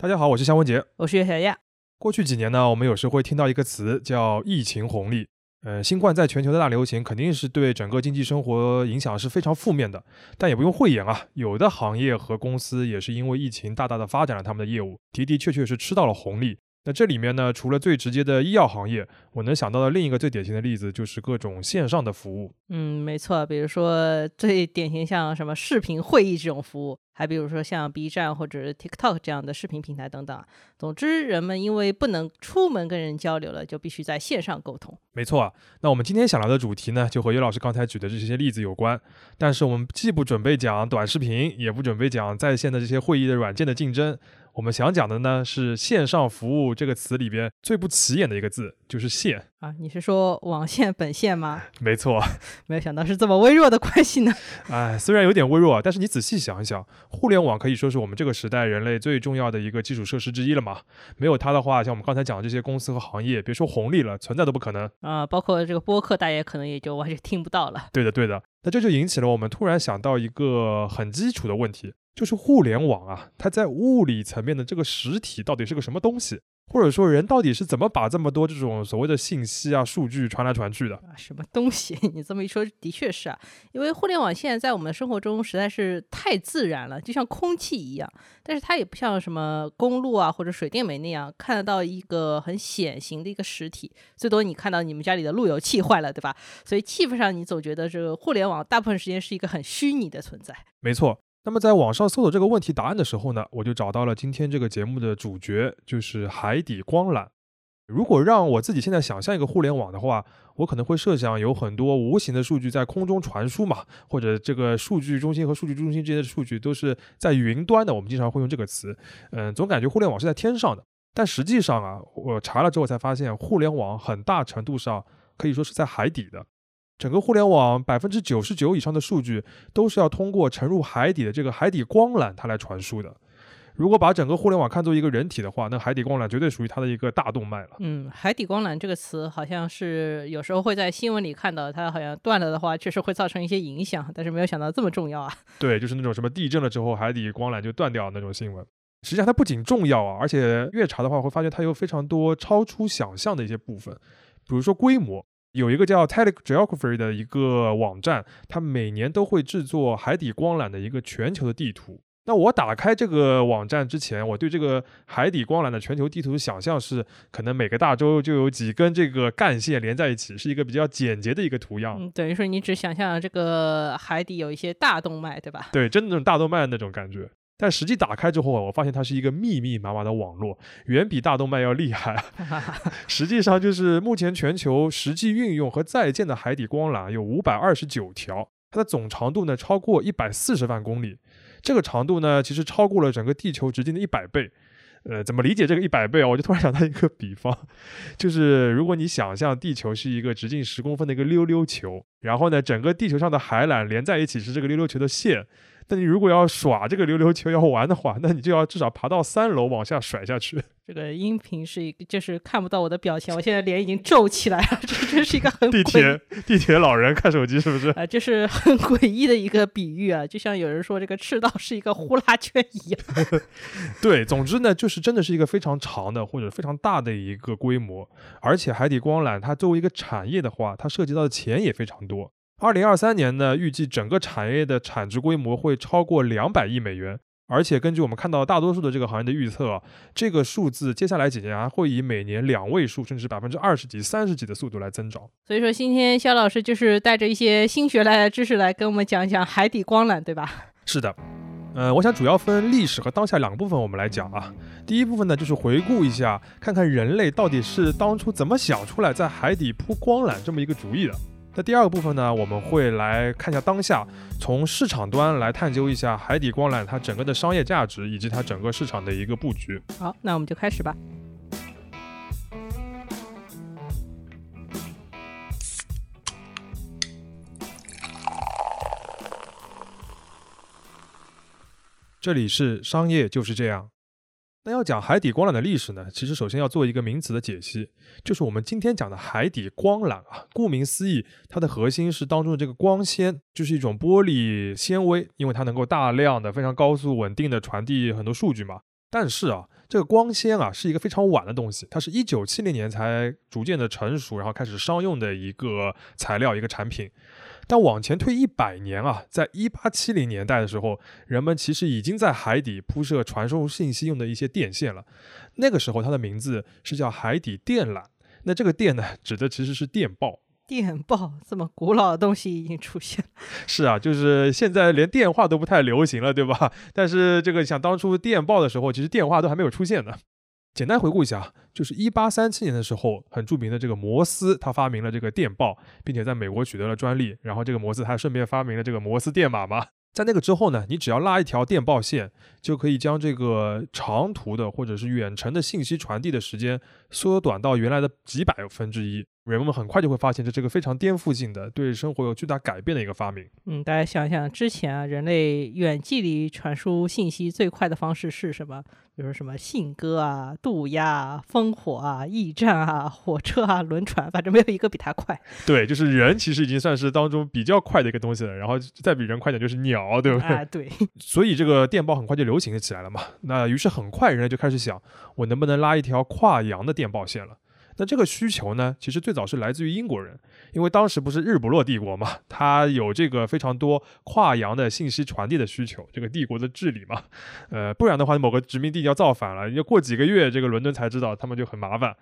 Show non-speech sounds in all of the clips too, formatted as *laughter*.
大家好，我是夏文杰。我是岳小亚。过去几年呢，我们有时会听到一个词叫“疫情红利”。呃，新冠在全球的大流行肯定是对整个经济生活影响是非常负面的，但也不用讳言啊，有的行业和公司也是因为疫情大大的发展了他们的业务，的的确确是吃到了红利。那这里面呢，除了最直接的医药行业，我能想到的另一个最典型的例子就是各种线上的服务。嗯，没错，比如说最典型像什么视频会议这种服务。还比如说像 B 站或者 TikTok 这样的视频平台等等。总之，人们因为不能出门跟人交流了，就必须在线上沟通。没错啊，那我们今天想聊的主题呢，就和岳老师刚才举的这些例子有关。但是我们既不准备讲短视频，也不准备讲在线的这些会议的软件的竞争。我们想讲的呢，是线上服务这个词里边最不起眼的一个字，就是线啊。你是说网线本线吗？没错，*laughs* 没有想到是这么微弱的关系呢。*laughs* 哎，虽然有点微弱，但是你仔细想一想，互联网可以说是我们这个时代人类最重要的一个基础设施之一了嘛。没有它的话，像我们刚才讲的这些公司和行业，别说红利了，存在都不可能啊。包括这个播客，大家可能也就完全听不到了。对的，对的。那这就引起了我们突然想到一个很基础的问题。就是互联网啊，它在物理层面的这个实体到底是个什么东西？或者说人到底是怎么把这么多这种所谓的信息啊、数据传来传去的啊？什么东西？*laughs* 你这么一说，的确是啊，因为互联网现在在我们生活中实在是太自然了，就像空气一样。但是它也不像什么公路啊或者水电煤那样看得到一个很显形的一个实体，最多你看到你们家里的路由器坏了，对吧？所以气氛上你总觉得这个互联网大部分时间是一个很虚拟的存在。没错。那么在网上搜索这个问题答案的时候呢，我就找到了今天这个节目的主角，就是海底光缆。如果让我自己现在想象一个互联网的话，我可能会设想有很多无形的数据在空中传输嘛，或者这个数据中心和数据中心之间的数据都是在云端的。我们经常会用这个词，嗯，总感觉互联网是在天上的。但实际上啊，我查了之后才发现，互联网很大程度上可以说是在海底的。整个互联网百分之九十九以上的数据都是要通过沉入海底的这个海底光缆它来传输的。如果把整个互联网看作一个人体的话，那海底光缆绝对属于它的一个大动脉了。嗯，海底光缆这个词好像是有时候会在新闻里看到，它好像断了的话，确实会造成一些影响，但是没有想到这么重要啊。*laughs* 对，就是那种什么地震了之后海底光缆就断掉那种新闻。实际上它不仅重要啊，而且越查的话会发现它有非常多超出想象的一些部分，比如说规模。有一个叫 TeleGeography 的一个网站，它每年都会制作海底光缆的一个全球的地图。那我打开这个网站之前，我对这个海底光缆的全球地图的想象是，可能每个大洲就有几根这个干线连在一起，是一个比较简洁的一个图样。嗯，等于说你只想象这个海底有一些大动脉，对吧？对，真的那种大动脉的那种感觉。但实际打开之后啊，我发现它是一个密密麻麻的网络，远比大动脉要厉害。*laughs* 实际上就是目前全球实际运用和在建的海底光缆有五百二十九条，它的总长度呢超过一百四十万公里。这个长度呢，其实超过了整个地球直径的一百倍。呃，怎么理解这个一百倍啊？我就突然想到一个比方，就是如果你想象地球是一个直径十公分的一个溜溜球，然后呢，整个地球上的海缆连在一起是这个溜溜球的线。那你如果要耍这个溜溜球要玩的话，那你就要至少爬到三楼往下甩下去。*laughs* 这个音频是一个，就是看不到我的表情，我现在脸已经皱起来了。*laughs* 这真是一个很地铁地铁老人看手机是不是？*laughs* 啊，就是很诡异的一个比喻啊，就像有人说这个赤道是一个呼啦圈一样。对，总之呢，就是真的是一个非常长的或者非常大的一个规模，而且海底光缆它作为一个产业的话，它涉及到的钱也非常多。二零二三年呢，预计整个产业的产值规模会超过两百亿美元，而且根据我们看到大多数的这个行业的预测，这个数字接下来几年还会以每年两位数甚至百分之二十几、三十几的速度来增长。所以说，今天肖老师就是带着一些新学来的知识来跟我们讲讲海底光缆，对吧？是的，呃，我想主要分历史和当下两个部分我们来讲啊。第一部分呢，就是回顾一下，看看人类到底是当初怎么想出来在海底铺光缆这么一个主意的。那第二个部分呢，我们会来看一下当下，从市场端来探究一下海底光缆它整个的商业价值以及它整个市场的一个布局。好，那我们就开始吧。这里是商业就是这样。那要讲海底光缆的历史呢，其实首先要做一个名词的解析，就是我们今天讲的海底光缆啊。顾名思义，它的核心是当中的这个光纤，就是一种玻璃纤维，因为它能够大量的、非常高速、稳定的传递很多数据嘛。但是啊，这个光纤啊是一个非常晚的东西，它是一九七零年才逐渐的成熟，然后开始商用的一个材料一个产品。但往前推一百年啊，在一八七零年代的时候，人们其实已经在海底铺设传输信息用的一些电线了。那个时候它的名字是叫海底电缆。那这个电呢，指的其实是电报。电报这么古老的东西已经出现了。*laughs* 是啊，就是现在连电话都不太流行了，对吧？*laughs* 但是这个想当初电报的时候，其实电话都还没有出现呢。简单回顾一下，就是一八三七年的时候，很著名的这个摩斯，他发明了这个电报，并且在美国取得了专利。然后这个摩斯还顺便发明了这个摩斯电码嘛。在那个之后呢，你只要拉一条电报线，就可以将这个长途的或者是远程的信息传递的时间缩短到原来的几百分之一。人们很快就会发现，这是个非常颠覆性的、对生活有巨大改变的一个发明。嗯，大家想想，之前啊，人类远距离传输信息最快的方式是什么？比如说什么信鸽啊、渡鸦啊、烽火啊、驿站啊、火车啊、轮船，反正没有一个比它快。对，就是人其实已经算是当中比较快的一个东西了，然后再比人快点就是鸟，对不对？啊，对。*laughs* 所以这个电报很快就流行起来了嘛。那于是很快人类就开始想，我能不能拉一条跨洋的电报线了？那这个需求呢，其实最早是来自于英国人，因为当时不是日不落帝国嘛，它有这个非常多跨洋的信息传递的需求，这个帝国的治理嘛，呃，不然的话，某个殖民地要造反了，要过几个月，这个伦敦才知道，他们就很麻烦，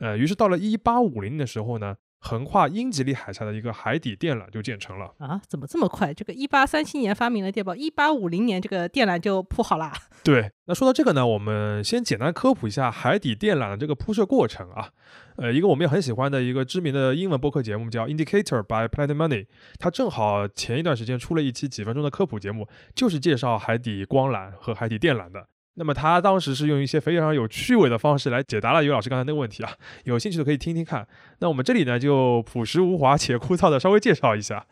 呃，于是到了一八五零的时候呢。横跨英吉利海峡的一个海底电缆就建成了啊？怎么这么快？这个一八三七年发明了电报，一八五零年这个电缆就铺好了。*laughs* 对，那说到这个呢，我们先简单科普一下海底电缆的这个铺设过程啊。呃，一个我们也很喜欢的一个知名的英文播客节目叫 Indicator by Planet Money，它正好前一段时间出了一期几分钟的科普节目，就是介绍海底光缆和海底电缆的。那么他当时是用一些非常有趣味的方式来解答了于老师刚才那个问题啊，有兴趣的可以听听看。那我们这里呢就朴实无华且枯燥的稍微介绍一下，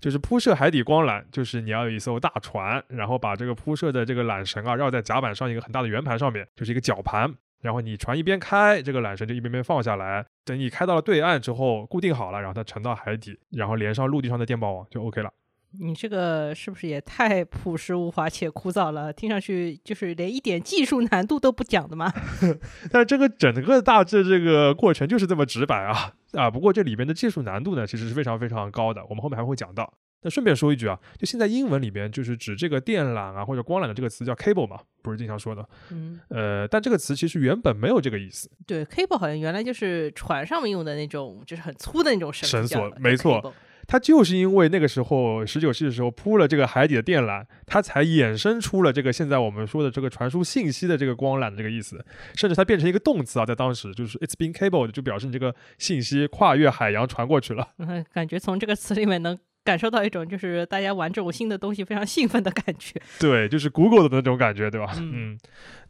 就是铺设海底光缆，就是你要有一艘大船，然后把这个铺设的这个缆绳啊绕在甲板上一个很大的圆盘上面，就是一个绞盘，然后你船一边开，这个缆绳就一边边放下来，等你开到了对岸之后固定好了，然后它沉到海底，然后连上陆地上的电报网就 OK 了。你这个是不是也太朴实无华且枯燥了？听上去就是连一点技术难度都不讲的吗？*laughs* 但这个整个大致这个过程就是这么直白啊啊！不过这里边的技术难度呢，其实是非常非常高的，我们后面还会讲到。那顺便说一句啊，就现在英文里边就是指这个电缆啊或者光缆的这个词叫 cable 嘛，不是经常说的？嗯，呃，但这个词其实原本没有这个意思。对，cable 好像原来就是船上面用的那种，就是很粗的那种绳索，没错。它就是因为那个时候十九世纪的时候铺了这个海底的电缆，它才衍生出了这个现在我们说的这个传输信息的这个光缆的这个意思，甚至它变成一个动词啊，在当时就是 it's been cabled，就表示你这个信息跨越海洋传过去了。嗯，感觉从这个词里面能感受到一种就是大家玩这种新的东西非常兴奋的感觉。*laughs* 对，就是 Google 的那种感觉，对吧？嗯。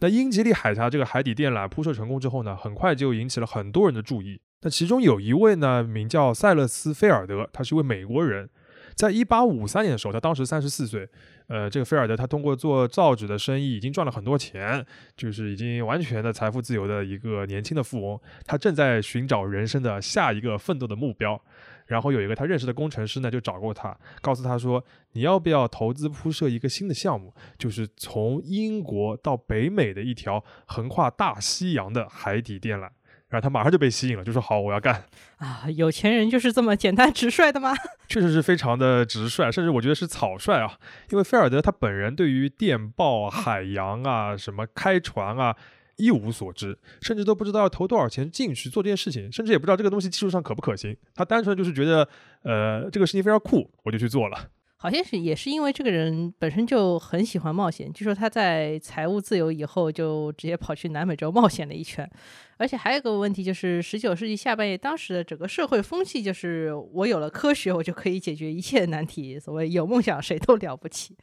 那英吉利海峡这个海底电缆铺设成功之后呢，很快就引起了很多人的注意。那其中有一位呢，名叫塞勒斯·菲尔德，他是一位美国人。在一八五三年的时候，他当时三十四岁。呃，这个菲尔德他通过做造纸的生意已经赚了很多钱，就是已经完全的财富自由的一个年轻的富翁。他正在寻找人生的下一个奋斗的目标。然后有一个他认识的工程师呢，就找过他，告诉他说：“你要不要投资铺设一个新的项目，就是从英国到北美的一条横跨大西洋的海底电缆？”然后他马上就被吸引了，就说好，我要干啊！有钱人就是这么简单直率的吗？*laughs* 确实是非常的直率，甚至我觉得是草率啊。因为菲尔德他本人对于电报、海洋啊、什么开船啊一无所知，甚至都不知道要投多少钱进去做这件事情，甚至也不知道这个东西技术上可不可行。他单纯就是觉得，呃，这个事情非常酷，我就去做了。好像是也是因为这个人本身就很喜欢冒险，据说他在财务自由以后就直接跑去南美洲冒险了一圈。而且还有个问题就是，十九世纪下半叶当时的整个社会风气就是我有了科学，我就可以解决一切难题。所谓有梦想谁都了不起。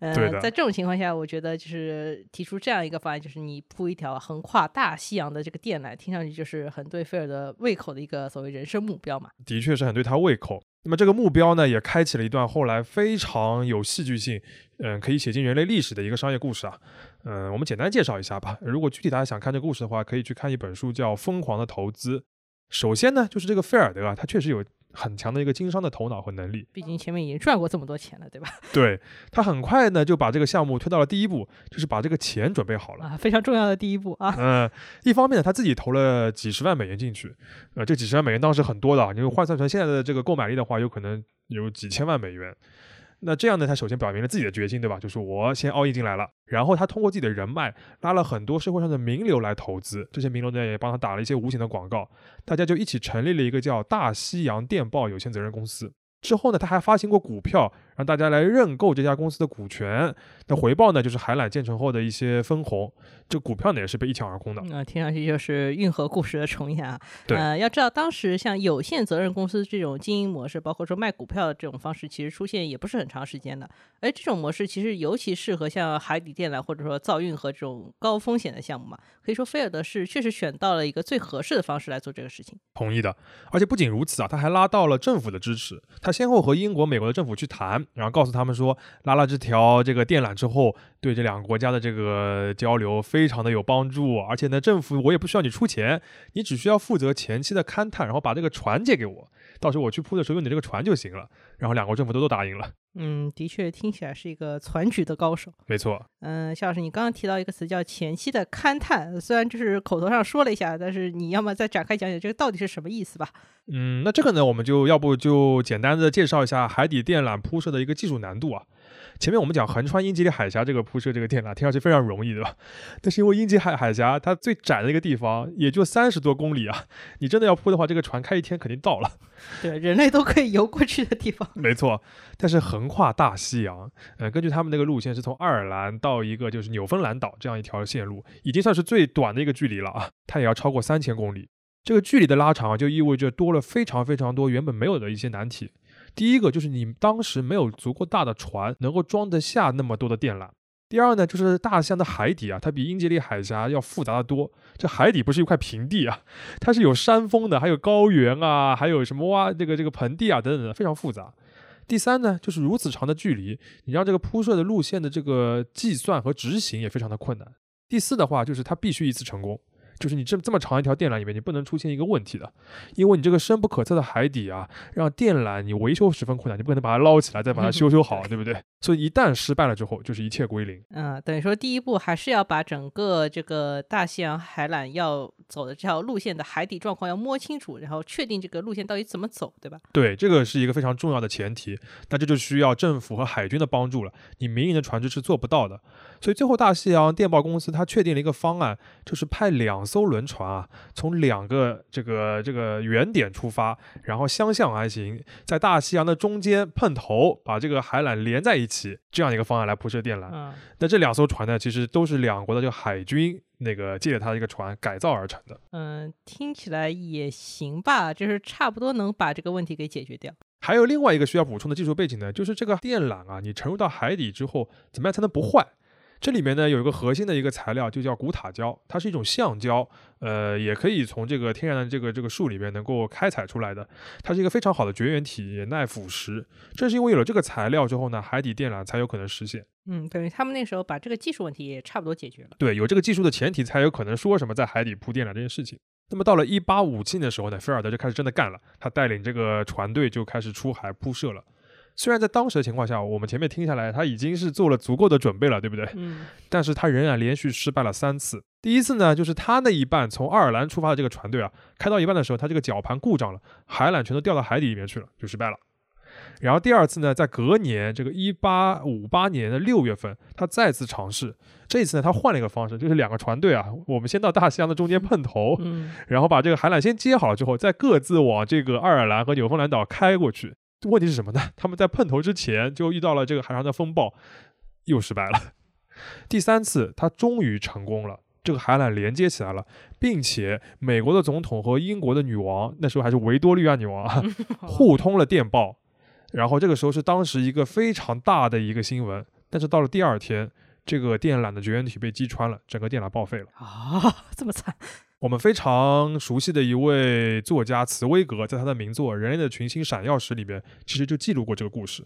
嗯，在这种情况下，我觉得就是提出这样一个方案，就是你铺一条横跨大西洋的这个电缆，听上去就是很对菲尔的胃口的一个所谓人生目标嘛。的确是很对他胃口。那么这个目标呢，也开启了一段后来非常有戏剧性，嗯，可以写进人类历史的一个商业故事啊。嗯，我们简单介绍一下吧。如果具体大家想看这故事的话，可以去看一本书，叫《疯狂的投资》。首先呢，就是这个菲尔德啊，他确实有很强的一个经商的头脑和能力。毕竟前面已经赚过这么多钱了，对吧？*laughs* 对他很快呢就把这个项目推到了第一步，就是把这个钱准备好了。啊，非常重要的第一步啊。嗯，一方面呢，他自己投了几十万美元进去，呃，这几十万美元当时很多的啊，你换算成现在的这个购买力的话，有可能有几千万美元。那这样呢，他首先表明了自己的决心，对吧？就是我先凹印进来了，然后他通过自己的人脉拉了很多社会上的名流来投资，这些名流呢也帮他打了一些无形的广告，大家就一起成立了一个叫大西洋电报有限责任公司。之后呢，他还发行过股票，让大家来认购这家公司的股权。那回报呢，就是海缆建成后的一些分红。这股票呢，也是被一抢而空的。那听上去就是运河故事的重演啊。对。呃，要知道当时像有限责任公司这种经营模式，包括说卖股票的这种方式，其实出现也不是很长时间的。哎这种模式其实尤其适合像海底电缆或者说造运河这种高风险的项目嘛。可以说菲尔德是确实选到了一个最合适的方式来做这个事情。同意的。而且不仅如此啊，他还拉到了政府的支持。他先后和英国、美国的政府去谈，然后告诉他们说，拉了这条这个电缆之后，对这两个国家的这个交流非常的有帮助。而且呢，政府我也不需要你出钱，你只需要负责前期的勘探，然后把这个船借给我，到时候我去铺的时候用你这个船就行了。然后两国政府都都答应了。嗯，的确听起来是一个攒局的高手。没错。嗯，夏老师，你刚刚提到一个词叫前期的勘探，虽然就是口头上说了一下，但是你要么再展开讲讲这个到底是什么意思吧？嗯，那这个呢，我们就要不就简单的介绍一下海底电缆铺设的一个技术难度啊。前面我们讲横穿英吉利海峡这个铺设这个电缆，听上去非常容易，对吧？*laughs* 但是因为英吉利海海峡它最窄的一个地方也就三十多公里啊，你真的要铺的话，这个船开一天肯定到了。*laughs* 对，人类都可以游过去的地方。*laughs* 没错，但是横跨大西洋，呃，根据他们那个路线是从爱尔兰到一个就是纽芬兰岛这样一条线路，已经算是最短的一个距离了啊，它也要超过三千公里。这个距离的拉长就意味着多了非常非常多原本没有的一些难题。第一个就是你当时没有足够大的船能够装得下那么多的电缆。第二呢，就是大西洋的海底啊，它比英吉利海峡要复杂的多。这海底不是一块平地啊，它是有山峰的，还有高原啊，还有什么哇这个这个盆地啊等等的，非常复杂。第三呢，就是如此长的距离，你让这个铺设的路线的这个计算和执行也非常的困难。第四的话，就是它必须一次成功。就是你这这么长一条电缆里面，你不能出现一个问题的，因为你这个深不可测的海底啊，让电缆你维修十分困难，你不可能把它捞起来再把它修修好，*laughs* 对不对？所以一旦失败了之后，就是一切归零。嗯，等于说第一步还是要把整个这个大西洋海缆要走的这条路线的海底状况要摸清楚，然后确定这个路线到底怎么走，对吧？对，这个是一个非常重要的前提。那这就需要政府和海军的帮助了，你民营的船只是做不到的。所以最后大西洋电报公司它确定了一个方案，就是派两。艘轮船啊，从两个这个这个原点出发，然后相向而行，在大西洋的中间碰头，把这个海缆连在一起，这样一个方案来铺设电缆。那这两艘船呢，其实都是两国的这个海军那个借着它的一个船改造而成的。嗯，听起来也行吧，就是差不多能把这个问题给解决掉。还有另外一个需要补充的技术背景呢，就是这个电缆啊，你沉入到海底之后，怎么样才能不坏？这里面呢有一个核心的一个材料，就叫古塔胶，它是一种橡胶，呃，也可以从这个天然的这个这个树里面能够开采出来的，它是一个非常好的绝缘体，也耐腐蚀。正是因为有了这个材料之后呢，海底电缆才有可能实现。嗯，等于他们那时候把这个技术问题也差不多解决了。对，有这个技术的前提，才有可能说什么在海底铺电缆这件事情。那么到了一八五七年的时候呢，菲尔德就开始真的干了，他带领这个船队就开始出海铺设了。虽然在当时的情况下，我们前面听下来，他已经是做了足够的准备了，对不对？嗯。但是他仍然连续失败了三次。第一次呢，就是他那一半从爱尔兰出发的这个船队啊，开到一半的时候，他这个绞盘故障了，海缆全都掉到海底里面去了，就失败了。然后第二次呢，在隔年这个一八五八年的六月份，他再次尝试。这一次呢，他换了一个方式，就是两个船队啊，我们先到大西洋的中间碰头，嗯然后把这个海缆先接好了之后，再各自往这个爱尔兰和纽芬兰岛开过去。问题是什么呢？他们在碰头之前就遇到了这个海上的风暴，又失败了。*laughs* 第三次，他终于成功了，这个海缆连接起来了，并且美国的总统和英国的女王，那时候还是维多利亚女王啊，*laughs* 互通了电报。然后这个时候是当时一个非常大的一个新闻。但是到了第二天，这个电缆的绝缘体被击穿了，整个电缆报废了。啊，这么惨！*laughs* 我们非常熟悉的一位作家茨威格，在他的名作《人类的群星闪耀时》里面，其实就记录过这个故事。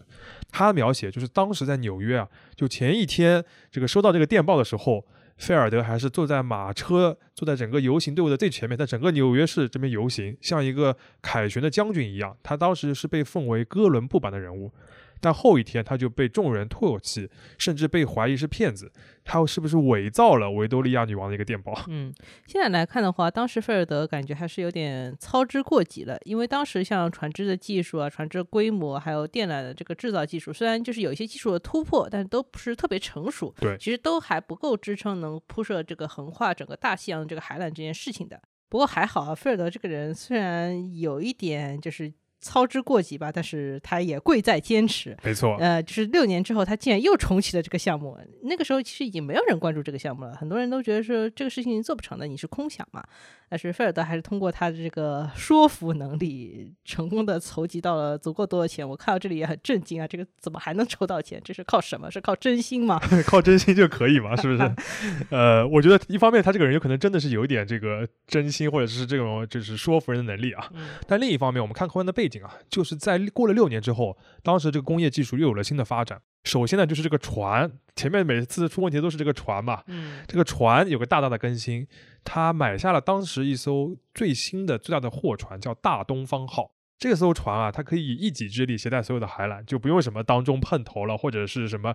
他描写就是当时在纽约啊，就前一天这个收到这个电报的时候，菲尔德还是坐在马车，坐在整个游行队伍的最前面，在整个纽约市这边游行，像一个凯旋的将军一样。他当时是被奉为哥伦布版的人物。但后一天他就被众人唾弃，甚至被怀疑是骗子。他是不是伪造了维多利亚女王的一个电报？嗯，现在来看的话，当时菲尔德感觉还是有点操之过急了。因为当时像船只的技术啊、船只规模，还有电缆的这个制造技术，虽然就是有一些技术的突破，但都不是特别成熟。对，其实都还不够支撑能铺设这个横跨整个大西洋这个海缆这件事情的。不过还好啊，菲尔德这个人虽然有一点就是。操之过急吧，但是他也贵在坚持。没错，呃，就是六年之后，他竟然又重启了这个项目。那个时候其实已经没有人关注这个项目了，很多人都觉得说这个事情做不成的，你是空想嘛。但是菲尔德还是通过他的这个说服能力，成功的筹集到了足够多的钱。我看到这里也很震惊啊，这个怎么还能筹到钱？这是靠什么？是靠真心吗？*laughs* 靠真心就可以吗？是不是？*laughs* 呃，我觉得一方面他这个人有可能真的是有一点这个真心，或者是这种就是说服人的能力啊。但另一方面，我们看柯文的背景啊，就是在过了六年之后，当时这个工业技术又有了新的发展。首先呢，就是这个船，前面每次出问题都是这个船嘛。嗯，这个船有个大大的更新，他买下了当时一艘最新的最大的货船，叫大东方号。这艘船啊，它可以以一己之力携带所有的海缆，就不用什么当中碰头了，或者是什么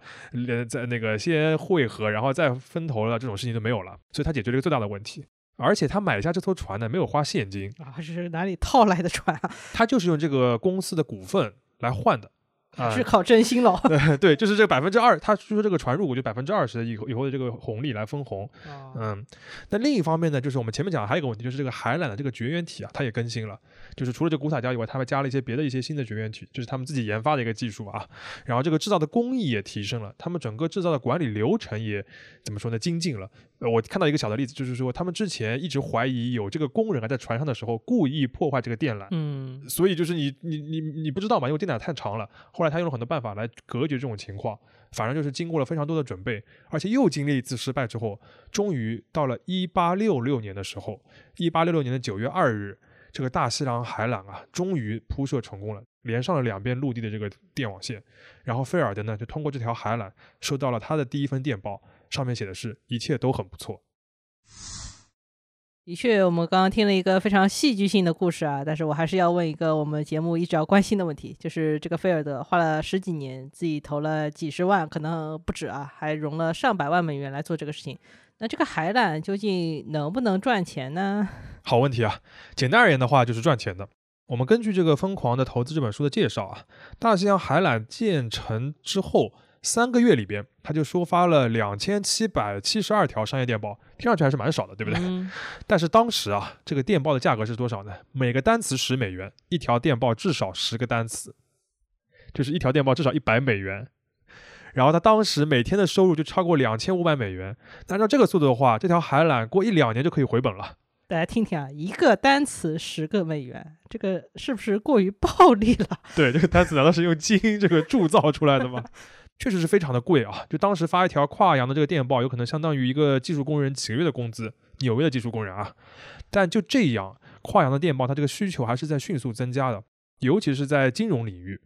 在那个先汇合然后再分头了这种事情就没有了。所以它解决了一个最大的问题。而且他买下这艘船呢，没有花现金啊，是哪里套来的船啊？*laughs* 他就是用这个公司的股份来换的。*laughs* 是靠真心喽。*laughs* 对对，就是这百分之二，他说这个船入股就百分之二十的以后以后的这个红利来分红。嗯，那另一方面呢，就是我们前面讲还有一个问题，就是这个海缆的这个绝缘体啊，它也更新了。就是除了这古塔胶以外，他们加了一些别的一些新的绝缘体，就是他们自己研发的一个技术啊。然后这个制造的工艺也提升了，他们整个制造的管理流程也怎么说呢，精进了。呃，我看到一个小的例子，就是说他们之前一直怀疑有这个工人啊在船上的时候故意破坏这个电缆，嗯，所以就是你你你你不知道嘛，因为电缆太长了。后来他用了很多办法来隔绝这种情况，反正就是经过了非常多的准备，而且又经历一次失败之后，终于到了一八六六年的时候，一八六六年的九月二日。这个大西洋海缆啊，终于铺设成功了，连上了两边陆地的这个电网线。然后菲尔德呢，就通过这条海缆收到了他的第一封电报，上面写的是一切都很不错。的确，我们刚刚听了一个非常戏剧性的故事啊，但是我还是要问一个我们节目一直要关心的问题，就是这个菲尔德花了十几年，自己投了几十万，可能不止啊，还融了上百万美元来做这个事情。那这个海缆究竟能不能赚钱呢？好问题啊！简单而言的话，就是赚钱的。我们根据这个《疯狂的投资》这本书的介绍啊，大西洋海缆建成之后三个月里边，他就收发了两千七百七十二条商业电报，听上去还是蛮少的，对不对？*laughs* 但是当时啊，这个电报的价格是多少呢？每个单词十美元，一条电报至少十个单词，就是一条电报至少一百美元。然后他当时每天的收入就超过两千五百美元。按照这个速度的话，这条海缆过一两年就可以回本了。大家听听啊，一个单词十个美元，这个是不是过于暴利了？*laughs* 对，这个单词难道是用金这个铸造出来的吗？确实是非常的贵啊！就当时发一条跨洋的这个电报，有可能相当于一个技术工人几个月的工资。纽约的技术工人啊，但就这样，跨洋的电报它这个需求还是在迅速增加的，尤其是在金融领域。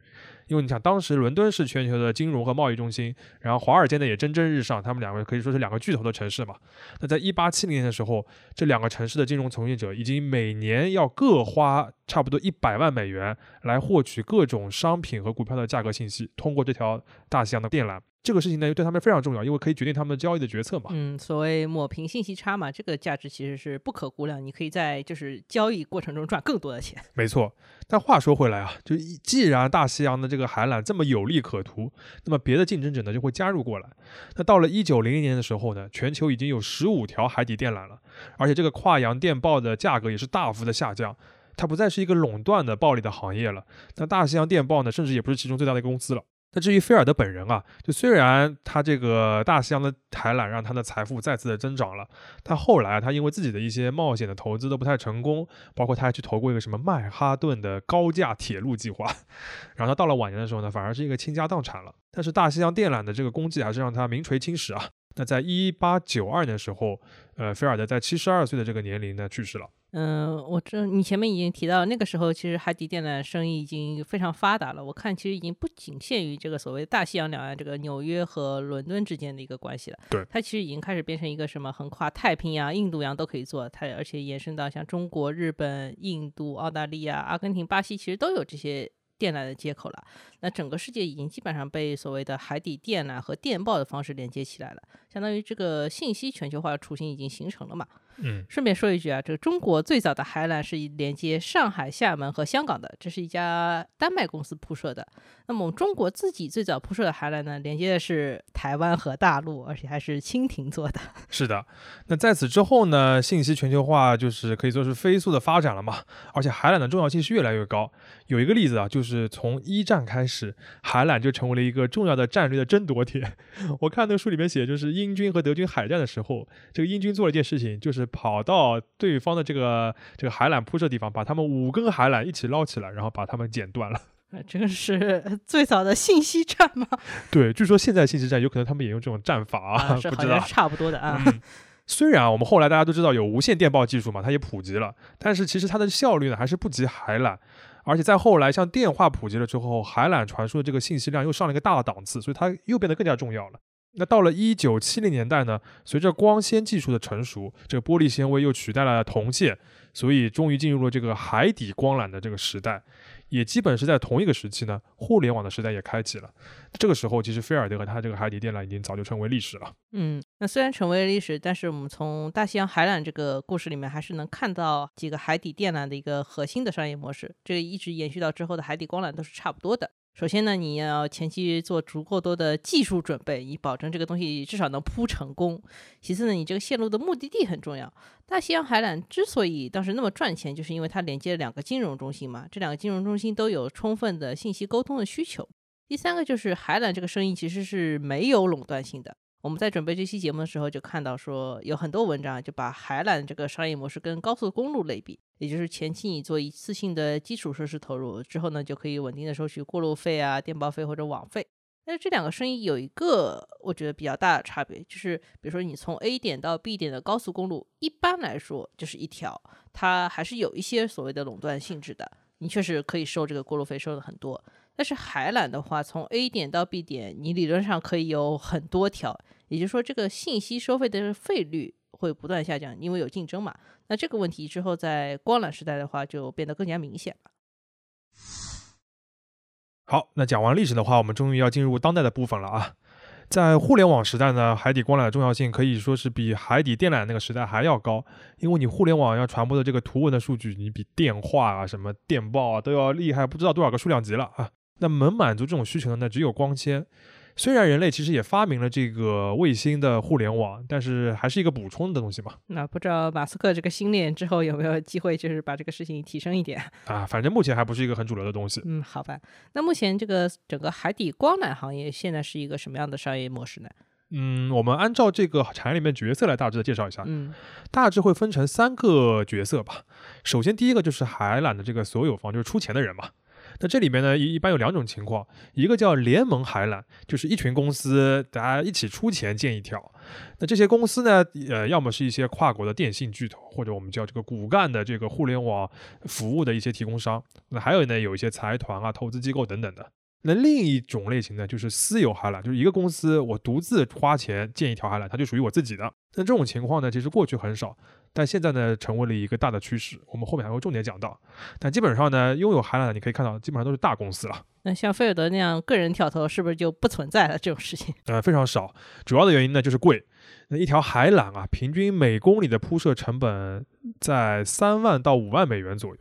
因为你想，当时伦敦是全球的金融和贸易中心，然后华尔街呢也蒸蒸日上，他们两个可以说是两个巨头的城市嘛。那在一八七零年的时候，这两个城市的金融从业者已经每年要各花差不多一百万美元来获取各种商品和股票的价格信息，通过这条大西洋的电缆。这个事情呢，又对他们非常重要，因为可以决定他们交易的决策嘛。嗯，所谓抹平信息差嘛，这个价值其实是不可估量。你可以在就是交易过程中赚更多的钱。没错。但话说回来啊，就既然大西洋的这个海缆这么有利可图，那么别的竞争者呢就会加入过来。那到了一九零零年的时候呢，全球已经有十五条海底电缆了，而且这个跨洋电报的价格也是大幅的下降，它不再是一个垄断的暴利的行业了。那大西洋电报呢，甚至也不是其中最大的一个公司了。那至于菲尔德本人啊，就虽然他这个大西洋的海缆让他的财富再次的增长了，但后来他因为自己的一些冒险的投资都不太成功，包括他还去投过一个什么曼哈顿的高架铁路计划，*laughs* 然后他到了晚年的时候呢，反而是一个倾家荡产了。但是大西洋电缆的这个功绩还是让他名垂青史啊。那在一八九二年的时候，呃，菲尔德在七十二岁的这个年龄呢去世了。嗯，我这你前面已经提到，那个时候其实海底电缆生意已经非常发达了。我看其实已经不仅限于这个所谓大西洋两岸这个纽约和伦敦之间的一个关系了。对，它其实已经开始变成一个什么横跨太平洋、印度洋都可以做。它而且延伸到像中国、日本、印度、澳大利亚、阿根廷、巴西，其实都有这些电缆的接口了。那整个世界已经基本上被所谓的海底电缆和电报的方式连接起来了，相当于这个信息全球化的雏形已经形成了嘛。嗯，顺便说一句啊，这个中国最早的海缆是连接上海、厦门和香港的，这是一家丹麦公司铺设的。那么我们中国自己最早铺设的海缆呢，连接的是台湾和大陆，而且还是蜻蜓做的。*laughs* 是的，那在此之后呢，信息全球化就是可以说是飞速的发展了嘛，而且海缆的重要性是越来越高。有一个例子啊，就是从一战开始，海缆就成为了一个重要的战略的争夺点。*laughs* 我看那个书里面写，就是英军和德军海战的时候，这个英军做了一件事情，就是。跑到对方的这个这个海缆铺设地方，把他们五根海缆一起捞起来，然后把他们剪断了。*laughs* 这个是最早的信息战吗？*laughs* 对，据说现在信息战有可能他们也用这种战法啊，不知道差不多的啊。虽然我们后来大家都知道有无线电报技术嘛，它也普及了，但是其实它的效率呢还是不及海缆。而且在后来像电话普及了之后，海缆传输的这个信息量又上了一个大的档次，所以它又变得更加重要了。那到了一九七零年代呢，随着光纤技术的成熟，这个玻璃纤维又取代了铜线，所以终于进入了这个海底光缆的这个时代。也基本是在同一个时期呢，互联网的时代也开启了。这个时候，其实菲尔德和他这个海底电缆已经早就成为历史了。嗯，那虽然成为了历史，但是我们从大西洋海缆这个故事里面，还是能看到几个海底电缆的一个核心的商业模式。这个一直延续到之后的海底光缆都是差不多的。首先呢，你要前期做足够多的技术准备，以保证这个东西至少能铺成功。其次呢，你这个线路的目的地很重要。大西洋海缆之所以当时那么赚钱，就是因为它连接了两个金融中心嘛，这两个金融中心都有充分的信息沟通的需求。第三个就是海缆这个生意其实是没有垄断性的。我们在准备这期节目的时候，就看到说有很多文章就把海缆这个商业模式跟高速公路类比，也就是前期你做一次性的基础设施投入之后呢，就可以稳定的收取过路费啊、电报费或者网费。但是这两个生意有一个我觉得比较大的差别，就是比如说你从 A 点到 B 点的高速公路，一般来说就是一条，它还是有一些所谓的垄断性质的，你确实可以收这个过路费，收的很多。但是海缆的话，从 A 点到 B 点，你理论上可以有很多条，也就是说，这个信息收费的费率会不断下降，因为有竞争嘛。那这个问题之后在光缆时代的话，就变得更加明显了。好，那讲完历史的话，我们终于要进入当代的部分了啊。在互联网时代呢，海底光缆的重要性可以说是比海底电缆那个时代还要高，因为你互联网要传播的这个图文的数据，你比电话啊、什么电报啊都要厉害，不知道多少个数量级了啊。那能满足这种需求的呢？只有光纤。虽然人类其实也发明了这个卫星的互联网，但是还是一个补充的东西嘛。那不知道马斯克这个星链之后有没有机会，就是把这个事情提升一点啊？反正目前还不是一个很主流的东西。嗯，好吧。那目前这个整个海底光缆行业现在是一个什么样的商业模式呢？嗯，我们按照这个产业里面角色来大致的介绍一下。嗯，大致会分成三个角色吧。首先第一个就是海缆的这个所有方，就是出钱的人嘛。那这里面呢，一一般有两种情况，一个叫联盟海缆，就是一群公司大家一起出钱建一条。那这些公司呢，呃，要么是一些跨国的电信巨头，或者我们叫这个骨干的这个互联网服务的一些提供商。那还有呢，有一些财团啊、投资机构等等的。那另一种类型呢，就是私有海缆，就是一个公司我独自花钱建一条海缆，它就属于我自己的。那这种情况呢，其实过去很少。但现在呢，成为了一个大的趋势。我们后面还会重点讲到。但基本上呢，拥有海缆的，你可以看到，基本上都是大公司了。那像菲尔德那样个人跳投，是不是就不存在了这种事情？*laughs* 呃，非常少。主要的原因呢，就是贵。那一条海缆啊，平均每公里的铺设成本在三万到五万美元左右。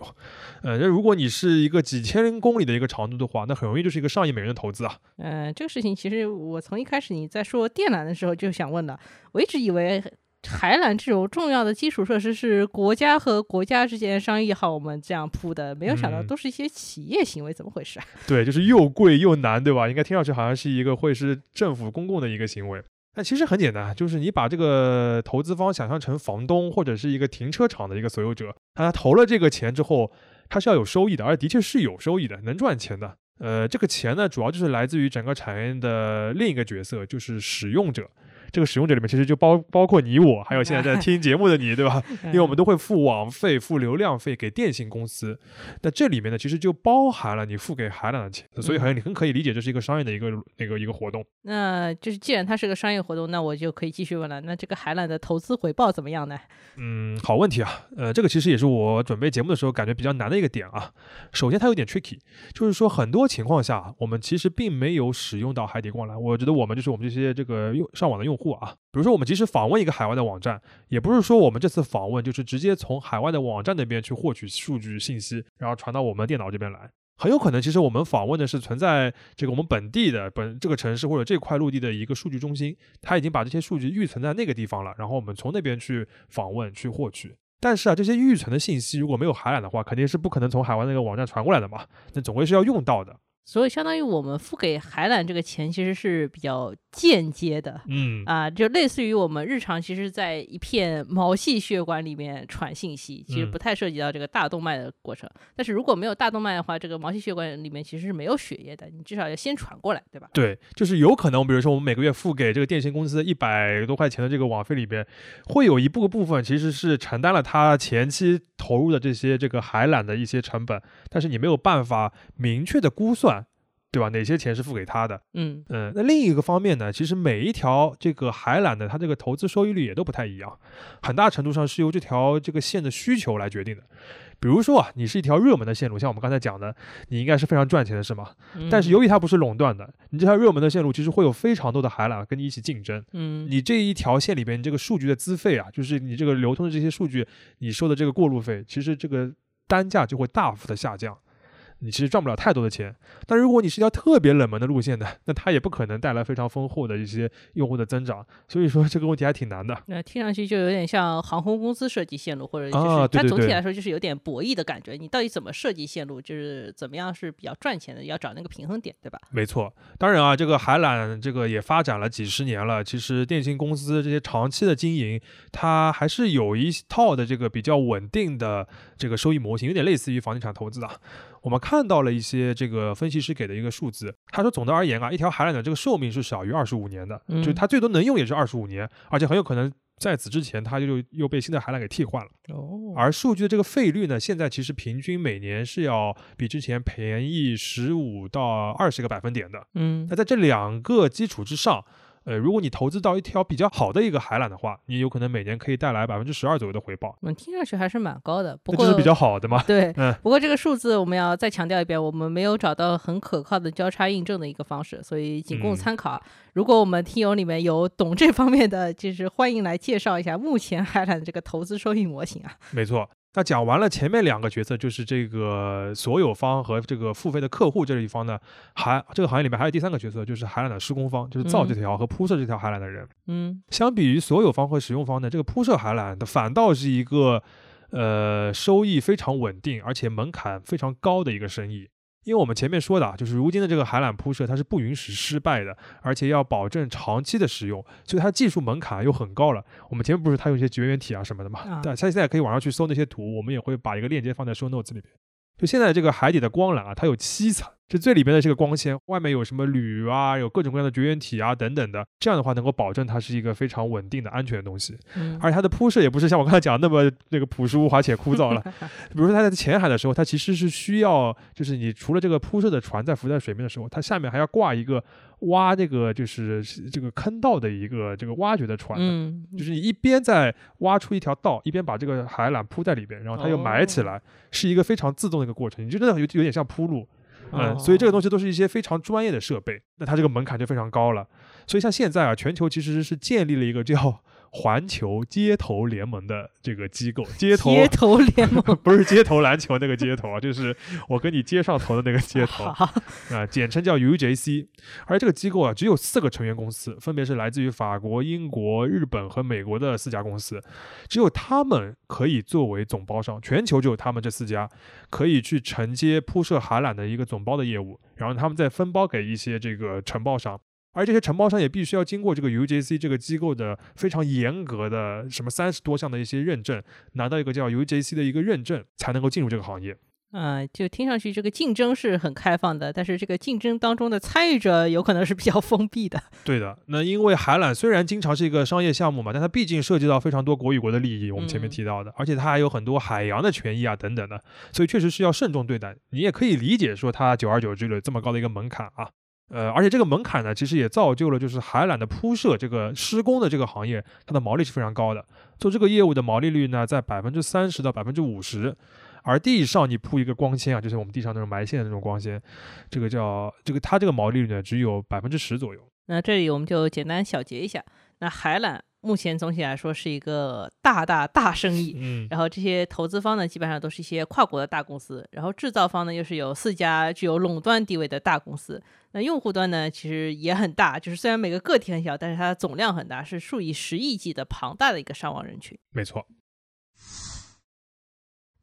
呃，那如果你是一个几千公里的一个长度的话，那很容易就是一个上亿美元的投资啊。嗯，这个事情其实我从一开始你在说电缆的时候就想问的，我一直以为。海缆这种重要的基础设施是国家和国家之间商议好我们这样铺的，没有想到都是一些企业行为，怎么回事啊？*laughs* 对，就是又贵又难，对吧？应该听上去好像是一个会是政府公共的一个行为，但其实很简单，就是你把这个投资方想象成房东或者是一个停车场的一个所有者，他投了这个钱之后，他是要有收益的，而的确是有收益的，能赚钱的。呃，这个钱呢，主要就是来自于整个产业的另一个角色，就是使用者。这个使用者里面其实就包包括你我，还有现在在听节目的你，对吧？*laughs* 因为我们都会付网费、付流量费给电信公司，那这里面呢，其实就包含了你付给海缆的钱，所以好像你很可以理解这是一个商业的一个那个一个活动。那就是既然它是个商业活动，那我就可以继续问了。那这个海缆的投资回报怎么样呢？嗯，好问题啊。呃，这个其实也是我准备节目的时候感觉比较难的一个点啊。首先，它有点 tricky，就是说很多情况下，我们其实并没有使用到海底光缆。我觉得我们就是我们这些这个用上网的用户户啊，比如说我们即使访问一个海外的网站，也不是说我们这次访问就是直接从海外的网站那边去获取数据信息，然后传到我们电脑这边来。很有可能，其实我们访问的是存在这个我们本地的本这个城市或者这块陆地的一个数据中心，它已经把这些数据预存在那个地方了，然后我们从那边去访问去获取。但是啊，这些预存的信息如果没有海缆的话，肯定是不可能从海外那个网站传过来的嘛，那总归是要用到的。所以，相当于我们付给海缆这个钱，其实是比较间接的，嗯啊，就类似于我们日常其实，在一片毛细血管里面传信息，其实不太涉及到这个大动脉的过程。但是如果没有大动脉的话，这个毛细血管里面其实是没有血液的，你至少要先传过来，对吧？对，就是有可能，比如说我们每个月付给这个电信公司一百多块钱的这个网费里边，会有一部部分其实是承担了他前期投入的这些这个海缆的一些成本，但是你没有办法明确的估算。对吧？哪些钱是付给他的？嗯嗯。那另一个方面呢，其实每一条这个海缆的它这个投资收益率也都不太一样，很大程度上是由这条这个线的需求来决定的。比如说啊，你是一条热门的线路，像我们刚才讲的，你应该是非常赚钱的，是吗？但是由于它不是垄断的，你这条热门的线路其实会有非常多的海缆跟你一起竞争。嗯，你这一条线里边，你这个数据的资费啊，就是你这个流通的这些数据，你收的这个过路费，其实这个单价就会大幅的下降。你其实赚不了太多的钱，但如果你是一条特别冷门的路线的，那它也不可能带来非常丰厚的一些用户的增长。所以说这个问题还挺难的。那听上去就有点像航空公司设计线路，或者就是它总体来说就是有点博弈的感觉。你到底怎么设计线路，就是怎么样是比较赚钱的，要找那个平衡点，对吧？没错。当然啊，这个海缆这个也发展了几十年了，其实电信公司这些长期的经营，它还是有一套的这个比较稳定的这个收益模型，有点类似于房地产投资的。我们看到了一些这个分析师给的一个数字，他说总的而言啊，一条海缆的这个寿命是少于二十五年的，就是它最多能用也是二十五年，而且很有可能在此之前它就又被新的海缆给替换了。哦，而数据的这个费率呢，现在其实平均每年是要比之前便宜十五到二十个百分点的。嗯，那在这两个基础之上。呃，如果你投资到一条比较好的一个海缆的话，你有可能每年可以带来百分之十二左右的回报。嗯，听上去还是蛮高的。不过这是比较好的嘛？对，嗯。不过这个数字我们要再强调一遍，我们没有找到很可靠的交叉印证的一个方式，所以仅供参考。如果我们听友里面有懂这方面的，就是欢迎来介绍一下目前海缆的这个投资收益模型啊。没错。那讲完了前面两个角色，就是这个所有方和这个付费的客户这一方呢，还这个行业里面还有第三个角色，就是海缆的施工方，就是造这条和铺设这条海缆的人。嗯，相比于所有方和使用方呢，这个铺设海缆的反倒是一个呃收益非常稳定，而且门槛非常高的一个生意。因为我们前面说的啊，就是如今的这个海缆铺设，它是不允许失败的，而且要保证长期的使用，所以它技术门槛又很高了。我们前面不是它有一些绝缘体啊什么的嘛？对，它现在可以网上去搜那些图，我们也会把一个链接放在 show notes 里边。就现在这个海底的光缆啊，它有七层。就最里边的这个光纤，外面有什么铝啊，有各种各样的绝缘体啊等等的，这样的话能够保证它是一个非常稳定的安全的东西。嗯，而且它的铺设也不是像我刚才讲那么那个朴实无华且枯燥了。*laughs* 比如说它在浅海的时候，它其实是需要，就是你除了这个铺设的船在浮在水面的时候，它下面还要挂一个挖这个就是这个坑道的一个这个挖掘的船。嗯，就是你一边在挖出一条道，一边把这个海缆铺在里边，然后它又埋起来，是一个非常自动的一个过程。你就真的有有点像铺路。嗯，所以这个东西都是一些非常专业的设备，那它这个门槛就非常高了。所以像现在啊，全球其实是建立了一个叫。环球街头联盟的这个机构，*laughs* 街头街头联盟 *laughs* 不是街头篮球那个街头啊，就是我跟你接上头的那个街头啊，简称叫 UJC。而这个机构啊，只有四个成员公司，分别是来自于法国、英国、日本和美国的四家公司，只有他们可以作为总包商，全球只有他们这四家可以去承接铺设海缆的一个总包的业务，然后他们再分包给一些这个承包商。而这些承包商也必须要经过这个 UJC 这个机构的非常严格的什么三十多项的一些认证，拿到一个叫 UJC 的一个认证，才能够进入这个行业。嗯，就听上去这个竞争是很开放的，但是这个竞争当中的参与者有可能是比较封闭的。*laughs* 对的，那因为海缆虽然经常是一个商业项目嘛，但它毕竟涉及到非常多国与国的利益，我们前面嗯提到的，而且它还有很多海洋的权益啊等等的，所以确实是要慎重对待。你也可以理解说它久而久之了这么高的一个门槛啊。呃，而且这个门槛呢，其实也造就了就是海缆的铺设这个施工的这个行业，它的毛利是非常高的。做这个业务的毛利率呢，在百分之三十到百分之五十。而地上你铺一个光纤啊，就是我们地上那种埋线的那种光纤，这个叫这个它这个毛利率呢只有百分之十左右。那这里我们就简单小结一下，那海缆目前总体来说是一个大大大生意。嗯，然后这些投资方呢，基本上都是一些跨国的大公司，然后制造方呢又是有四家具有垄断地位的大公司。那用户端呢，其实也很大，就是虽然每个个体很小，但是它的总量很大，是数以十亿计的庞大的一个上网人群。没错。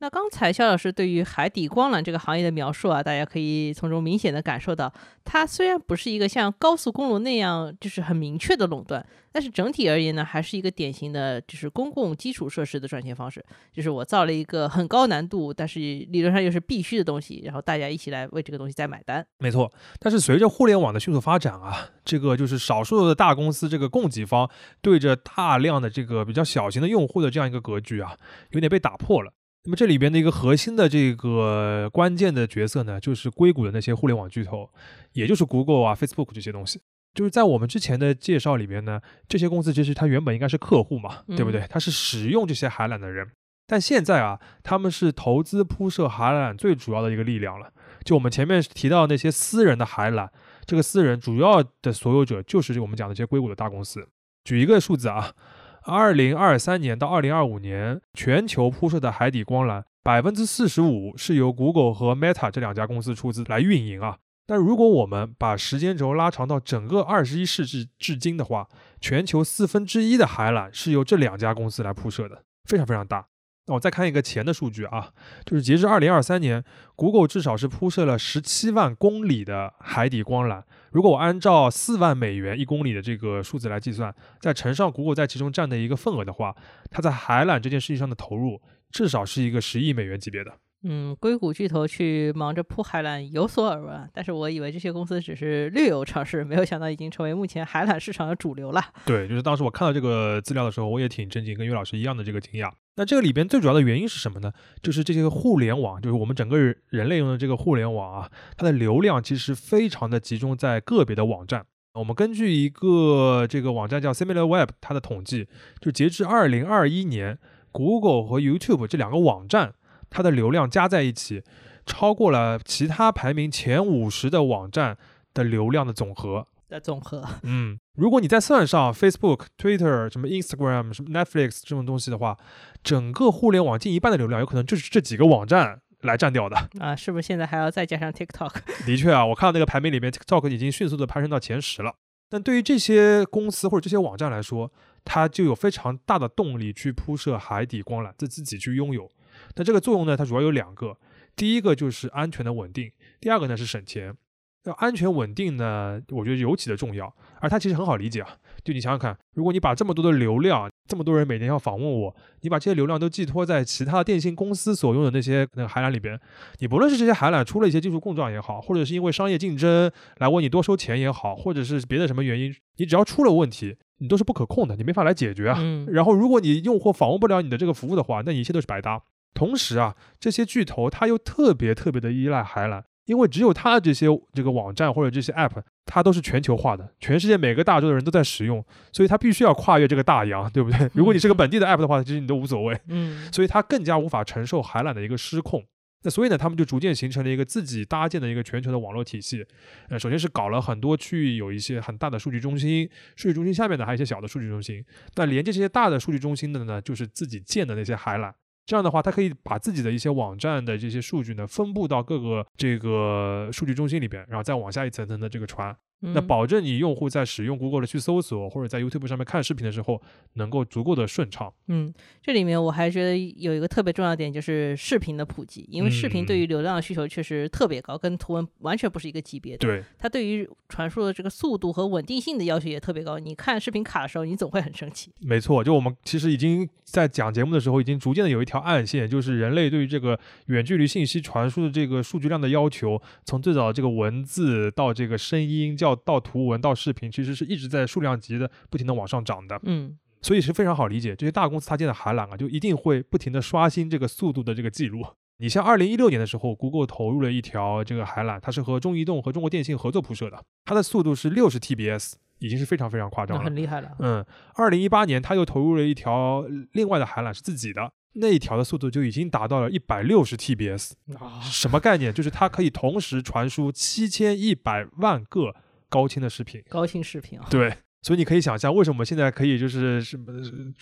那刚才肖老师对于海底光缆这个行业的描述啊，大家可以从中明显的感受到，它虽然不是一个像高速公路那样就是很明确的垄断，但是整体而言呢，还是一个典型的就是公共基础设施的赚钱方式。就是我造了一个很高难度，但是理论上又是必须的东西，然后大家一起来为这个东西再买单。没错，但是随着互联网的迅速发展啊，这个就是少数的大公司这个供给方对着大量的这个比较小型的用户的这样一个格局啊，有点被打破了。那么这里边的一个核心的这个关键的角色呢，就是硅谷的那些互联网巨头，也就是 Google 啊、Facebook 这些东西。就是在我们之前的介绍里边呢，这些公司其实它原本应该是客户嘛，对不对？它是使用这些海缆的人，但现在啊，他们是投资铺设海缆最主要的一个力量了。就我们前面提到那些私人的海缆，这个私人主要的所有者就是我们讲的这些硅谷的大公司。举一个数字啊，二零二三年到二零二五年，全球铺设的海底光缆百分之四十五是由 Google 和 Meta 这两家公司出资来运营啊。但如果我们把时间轴拉长到整个二十一世纪至今的话，全球四分之一的海缆是由这两家公司来铺设的，非常非常大。那我再看一个钱的数据啊，就是截至二零二三年，Google 至少是铺设了十七万公里的海底光缆。如果我按照四万美元一公里的这个数字来计算，再乘上 Google 在其中占的一个份额的话，它在海缆这件事情上的投入至少是一个十亿美元级别的。嗯，硅谷巨头去忙着铺海缆有所耳闻，但是我以为这些公司只是略有尝试，没有想到已经成为目前海缆市场的主流了。对，就是当时我看到这个资料的时候，我也挺震惊，跟岳老师一样的这个惊讶。那这个里边最主要的原因是什么呢？就是这些互联网，就是我们整个人类用的这个互联网啊，它的流量其实非常的集中在个别的网站。我们根据一个这个网站叫 SimilarWeb，它的统计，就截至二零二一年，Google 和 YouTube 这两个网站，它的流量加在一起，超过了其他排名前五十的网站的流量的总和。的总和，*laughs* 嗯，如果你再算上 Facebook、Twitter、什么 Instagram、什么 Netflix 这种东西的话，整个互联网近一半的流量有可能就是这几个网站来占掉的。啊，是不是现在还要再加上 TikTok？的确啊，我看到那个排名里面，TikTok 已经迅速的攀升到前十了。但对于这些公司或者这些网站来说，它就有非常大的动力去铺设海底光缆，自自己去拥有。那这个作用呢，它主要有两个，第一个就是安全的稳定，第二个呢是省钱。要安全稳定呢，我觉得尤其的重要，而它其实很好理解啊。就你想想看，如果你把这么多的流量，这么多人每天要访问我，你把这些流量都寄托在其他电信公司所用的那些那个海缆里边，你不论是这些海缆出了一些技术故障也好，或者是因为商业竞争来问你多收钱也好，或者是别的什么原因，你只要出了问题，你都是不可控的，你没法来解决啊。嗯，然后，如果你用户访问不了你的这个服务的话，那你一切都是白搭。同时啊，这些巨头它又特别特别的依赖海缆，因为只有它这些这个网站或者这些 app，它都是全球化的，全世界每个大洲的人都在使用，所以它必须要跨越这个大洋，对不对？*laughs* 如果你是个本地的 app 的话，其实你都无所谓。嗯，所以它更加无法承受海缆的一个失控。那所以呢，他们就逐渐形成了一个自己搭建的一个全球的网络体系。呃，首先是搞了很多区域有一些很大的数据中心，数据中心下面呢还有一些小的数据中心。那连接这些大的数据中心的呢，就是自己建的那些海缆。这样的话，它可以把自己的一些网站的这些数据呢，分布到各个这个数据中心里边，然后再往下一层层的这个传。那嗯保证你用户在使用 Google 的去搜索或者在 YouTube 上面看视频的时候，能够足够的顺畅。嗯，这里面我还觉得有一个特别重要的点，就是视频的普及，因为视频对嗯于流量的需求确实特别高，跟图文完全不是一个级别的。对，它对于传输的这个速度和稳定性的要求也特别高。你看视频卡的时候，你总会很生气。没错，就我们其实已经在讲节目的时候，已经逐渐的有一条暗线，就是人类对于这个远距离信息传输的这个数据量的要求，从最早的这个文字到这个声音，叫到图文到视频，其实是一直在数量级的不停的往上涨的。嗯所以是非常好理解，这些大公司它建的海缆啊，就一定会不停的刷新这个速度的这个记录。你像二零一六年的时候，Google 投入了一条这个海缆，它是和中移动和中国电信合作铺设的，它的速度是六十 TBS，已经是非常非常夸张了。很厉害了。嗯，二零一八年它又投入了一条另外的海缆，是自己的，那一条的速度就已经达到了一百六十 TBS，啊，什么概念？就是它可以同时传输七千一百万个高清的视频。高清视频啊，对，所以你可以想象，为什么现在可以就是什么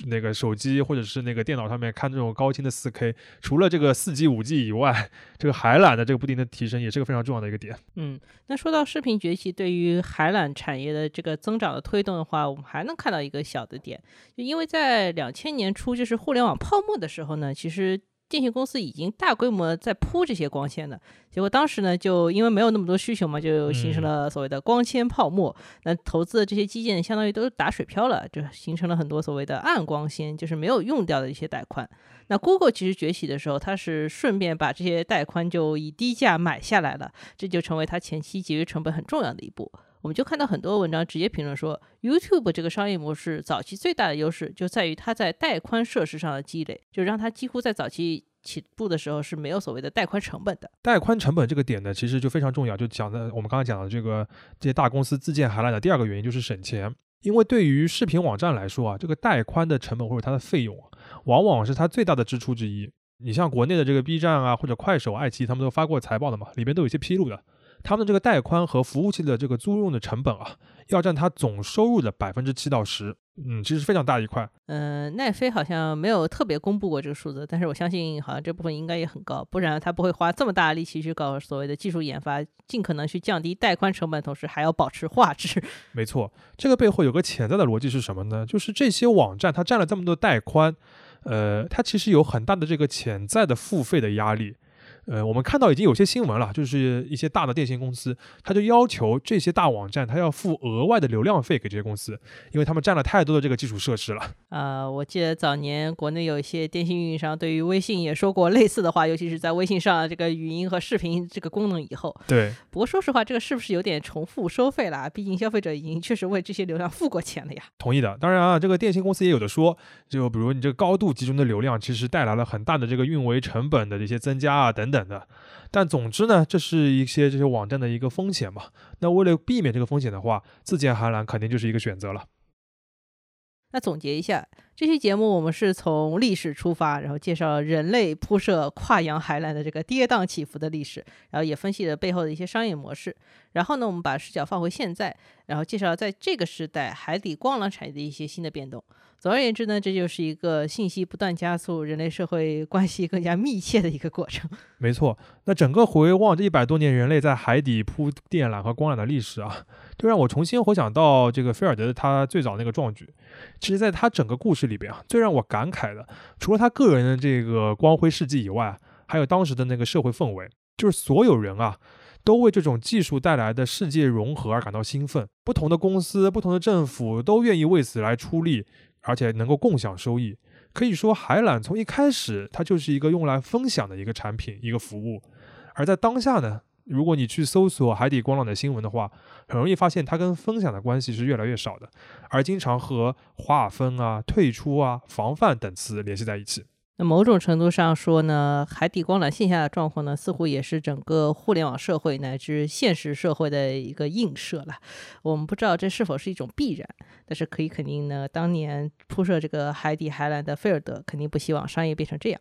那个手机或者是那个电脑上面看这种高清的四 K，除了这个四 G、五 G 以外，这个海缆的这个不停的提升也是个非常重要的一个点。嗯，那说到视频崛起对于海缆产业的这个增长的推动的话，我们还能看到一个小的点，就因为在两千年初就是互联网泡沫的时候呢，其实电信公司已经大规模在铺这些光纤的，结果当时呢，就因为没有那么多需求嘛，就形成嗯了所谓的光纤泡沫。那投资的这些基建相当于都打水漂了，就形成了很多所谓的暗光纤，就是没有用掉的一些带宽。那 Google 其实崛起的时候，它是顺便把这些带宽就以低价买下来了，这就成为它前期节约成本很重要的一步。我们就看到很多文章直接评论说，YouTube 这个商业模式早期最大的优势就在于它在带宽设施上的积累，就让它几乎在早期起步的时候是没有所谓的带宽成本的。带宽成本这个点呢，其实就非常重要，就讲的我们刚才讲的这个这些大公司自建海缆的第二个原因就是省钱。因为对于视频网站来说啊，这个带宽的成本或者它的费用啊，往往是它最大的支出之一。你像国内的这个 B 站啊，或者快手、爱奇艺，他们都发过财报的嘛，里面都有一些披露的。他们的这个带宽和服务器的这个租用的成本啊，要占它总收入的百分之七到十，嗯，其实是非常大的一块。嗯，奈飞好像没有特别公布过这个数字，但是我相信好像这部分应该也很高，不然他不会花这么大的力气去搞所谓的技术研发，尽可能去降低带宽成本，同时还要保持画质。*laughs* 没错，这个背后有个潜在的逻辑是什么呢？就是这些网站它占了这么多带宽，呃，它其实有很大的这个潜在的付费的压力。呃，我们看到已经有些新闻了，就是一些大的电信公司，他就要求这些大网站，他要付额外的流量费给这些公司，因为他们占了太多的这个基础设施了。啊、我记得早年国内有一些电信运营商对于微信也说过类似的话，尤其是在微信上这个语音和视频这个功能以后。对，不过说实话，这个是不是有点重复收费了？毕竟消费者已经确实为这些流量付过钱了呀。同意的。当然啊，这个电信公司也有的说，就比如你这个高度集中的流量，其实带来了很大的这个运维成本的这些增加啊等等等的。但总之呢，这是一些这些网站的一个风险嘛。那为了避免这个风险的话，自建海缆肯定就是一个选择了。那总结一下，这期节目我们是从历史出发，然后介绍人类铺设跨洋海缆的这个跌宕起伏的历史，然后也分析了背后的一些商业模式。然后呢，我们把视角放回现在，然后介绍在这个时代海底光缆产业的一些新的变动。总而言之呢，这就是一个信息不断加速、人类社会关系更加密切的一个过程。*laughs* 没错，那整个回望这一百多年人类在海底铺电缆和光缆的历史啊，就让我重新回想到这个菲尔德他最早那个壮举。其实，在他整个故事里边啊，最让我感慨的，除了他个人的这个光辉事迹以外，还有当时的那个社会氛围，就是所有人啊。都为这种技术带来的世界融合而感到兴奋，不同的公司、不同的政府都愿意为此来出力，而且能够共享收益。可以说，海缆从一开始它就是一个用来分享的一个产品、一个服务。而在当下呢，如果你去搜索海底光缆的新闻的话，很容易发现它跟分享的关系是越来越少的，而经常和划分啊、退出啊、防范等词联系在一起。那某种程度上说呢，海底光缆线下的状况呢，似乎也是整个互联网社会乃至现实社会的一个映射了。我们不知道这是否是一种必然，但是可以肯定呢，当年铺设这个海底海缆的菲尔德肯定不希望商业变成这样。